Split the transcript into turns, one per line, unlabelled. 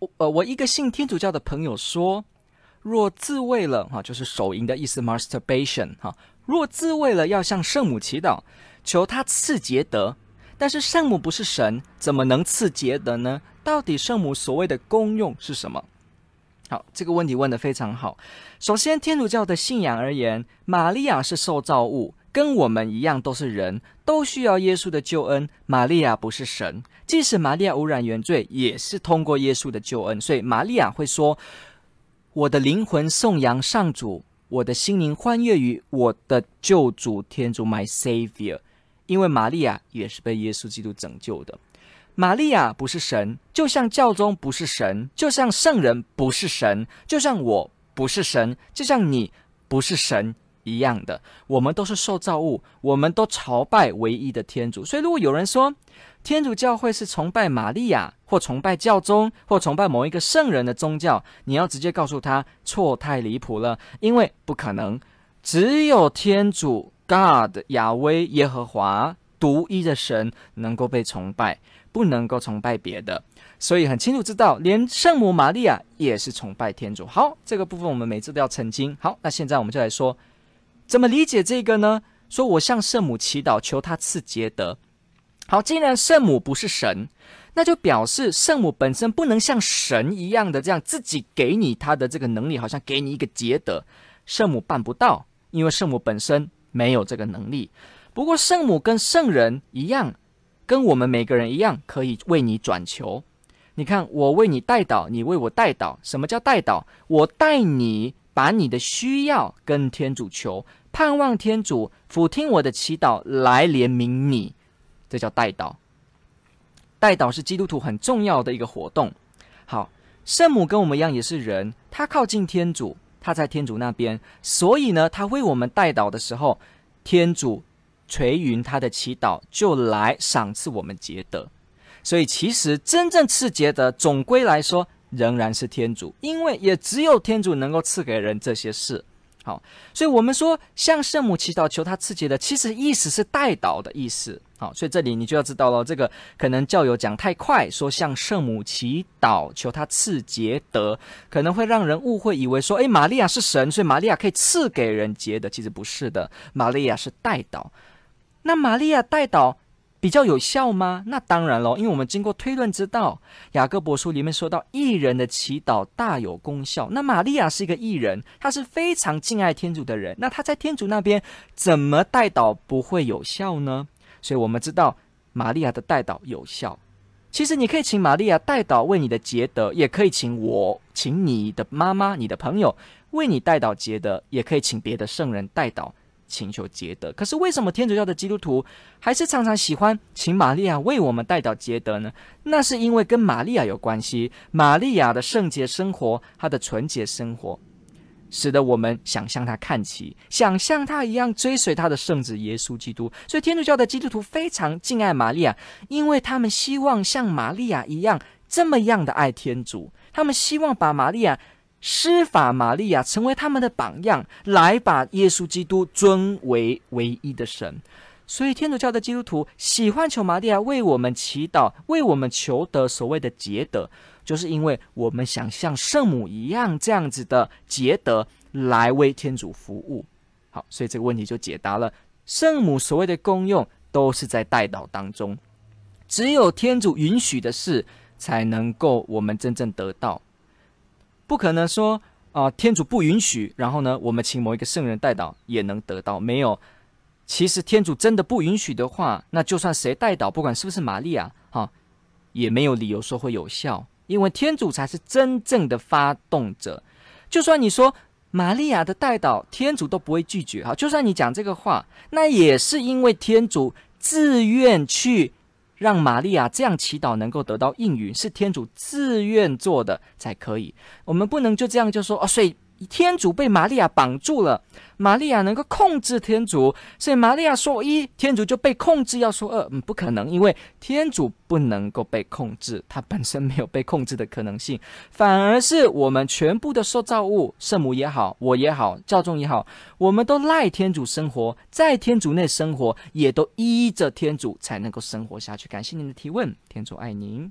我呃，我一个信天主教的朋友说，若自慰了哈，就是手淫的意思，masturbation 哈。若自慰了，要向圣母祈祷，求他赐洁德。但是圣母不是神，怎么能赐洁德呢？到底圣母所谓的功用是什么？好，这个问题问得非常好。首先，天主教的信仰而言，玛利亚是受造物。跟我们一样都是人，都需要耶稣的救恩。玛利亚不是神，即使玛利亚污染原罪，也是通过耶稣的救恩。所以玛利亚会说：“我的灵魂颂扬上主，我的心灵欢悦于我的救主天主，My Savior。”因为玛利亚也是被耶稣基督拯救的。玛利亚不是神，就像教宗不是神，就像圣人不是神，就像我不是神，就像你不是神。一样的，我们都是受造物，我们都朝拜唯一的天主。所以，如果有人说天主教会是崇拜玛利亚，或崇拜教宗，或崇拜某一个圣人的宗教，你要直接告诉他错，太离谱了，因为不可能，只有天主 God 亚威耶和华独一的神能够被崇拜，不能够崇拜别的。所以很清楚知道，连圣母玛利亚也是崇拜天主。好，这个部分我们每次都要澄清。好，那现在我们就来说。怎么理解这个呢？说我向圣母祈祷，求她赐捷德。好，既然圣母不是神，那就表示圣母本身不能像神一样的这样自己给你他的这个能力，好像给你一个捷德，圣母办不到，因为圣母本身没有这个能力。不过圣母跟圣人一样，跟我们每个人一样，可以为你转求。你看，我为你代祷，你为我代祷。什么叫代祷？我代你把你的需要跟天主求。盼望天主俯听我的祈祷，来怜悯你，这叫代祷。代祷是基督徒很重要的一个活动。好，圣母跟我们一样也是人，她靠近天主，她在天主那边，所以呢，她为我们代祷的时候，天主垂允她的祈祷，就来赏赐我们捷德。所以，其实真正赐捷德，总归来说仍然是天主，因为也只有天主能够赐给人这些事。好，所以我们说向圣母祈祷，求她赐洁德，其实意思是代祷的意思。好，所以这里你就要知道了，这个可能教友讲太快，说向圣母祈祷，求她赐洁德，可能会让人误会，以为说，诶，玛利亚是神，所以玛利亚可以赐给人洁德，其实不是的，玛利亚是代祷。那玛利亚代祷。比较有效吗？那当然喽，因为我们经过推论知道，雅各伯书里面说到，义人的祈祷大有功效。那玛利亚是一个义人，她是非常敬爱天主的人。那她在天主那边怎么代祷不会有效呢？所以我们知道玛利亚的代祷有效。其实你可以请玛利亚代祷为你的捷德，也可以请我，请你的妈妈、你的朋友为你代祷捷德，也可以请别的圣人代祷。请求捷德，可是为什么天主教的基督徒还是常常喜欢请玛利亚为我们代祷洁德呢？那是因为跟玛利亚有关系，玛利亚的圣洁生活，她的纯洁生活，使得我们想向她看齐，想像她一样追随她的圣子耶稣基督。所以天主教的基督徒非常敬爱玛利亚，因为他们希望像玛利亚一样这么样的爱天主，他们希望把玛利亚。施法玛利亚成为他们的榜样，来把耶稣基督尊为唯一的神。所以天主教的基督徒喜欢求玛利亚为我们祈祷，为我们求得所谓的捷德，就是因为我们想像圣母一样这样子的捷德来为天主服务。好，所以这个问题就解答了。圣母所谓的功用都是在代祷当中，只有天主允许的事才能够我们真正得到。不可能说啊、天主不允许，然后呢，我们请某一个圣人代祷也能得到。没有，其实天主真的不允许的话，那就算谁代祷，不管是不是玛利亚，哈、也没有理由说会有效，因为天主才是真正的发动者。就算你说玛利亚的代祷，天主都不会拒绝。哈，就算你讲这个话，那也是因为天主自愿去让玛利亚这样祈祷能够得到应允，是天主自愿做的才可以。我们不能就这样就说哦，所以。天主被玛利亚绑住了，玛利亚能够控制天主，所以玛利亚说一，天主就被控制要说二，嗯，不可能，因为天主不能够被控制，他本身没有被控制的可能性，反而是我们全部的受造物，圣母也好，我也好，教宗也好，我们都赖天主生活，在天主内生活，也都依着天主才能够生活下去。感谢您的提问，天主爱您。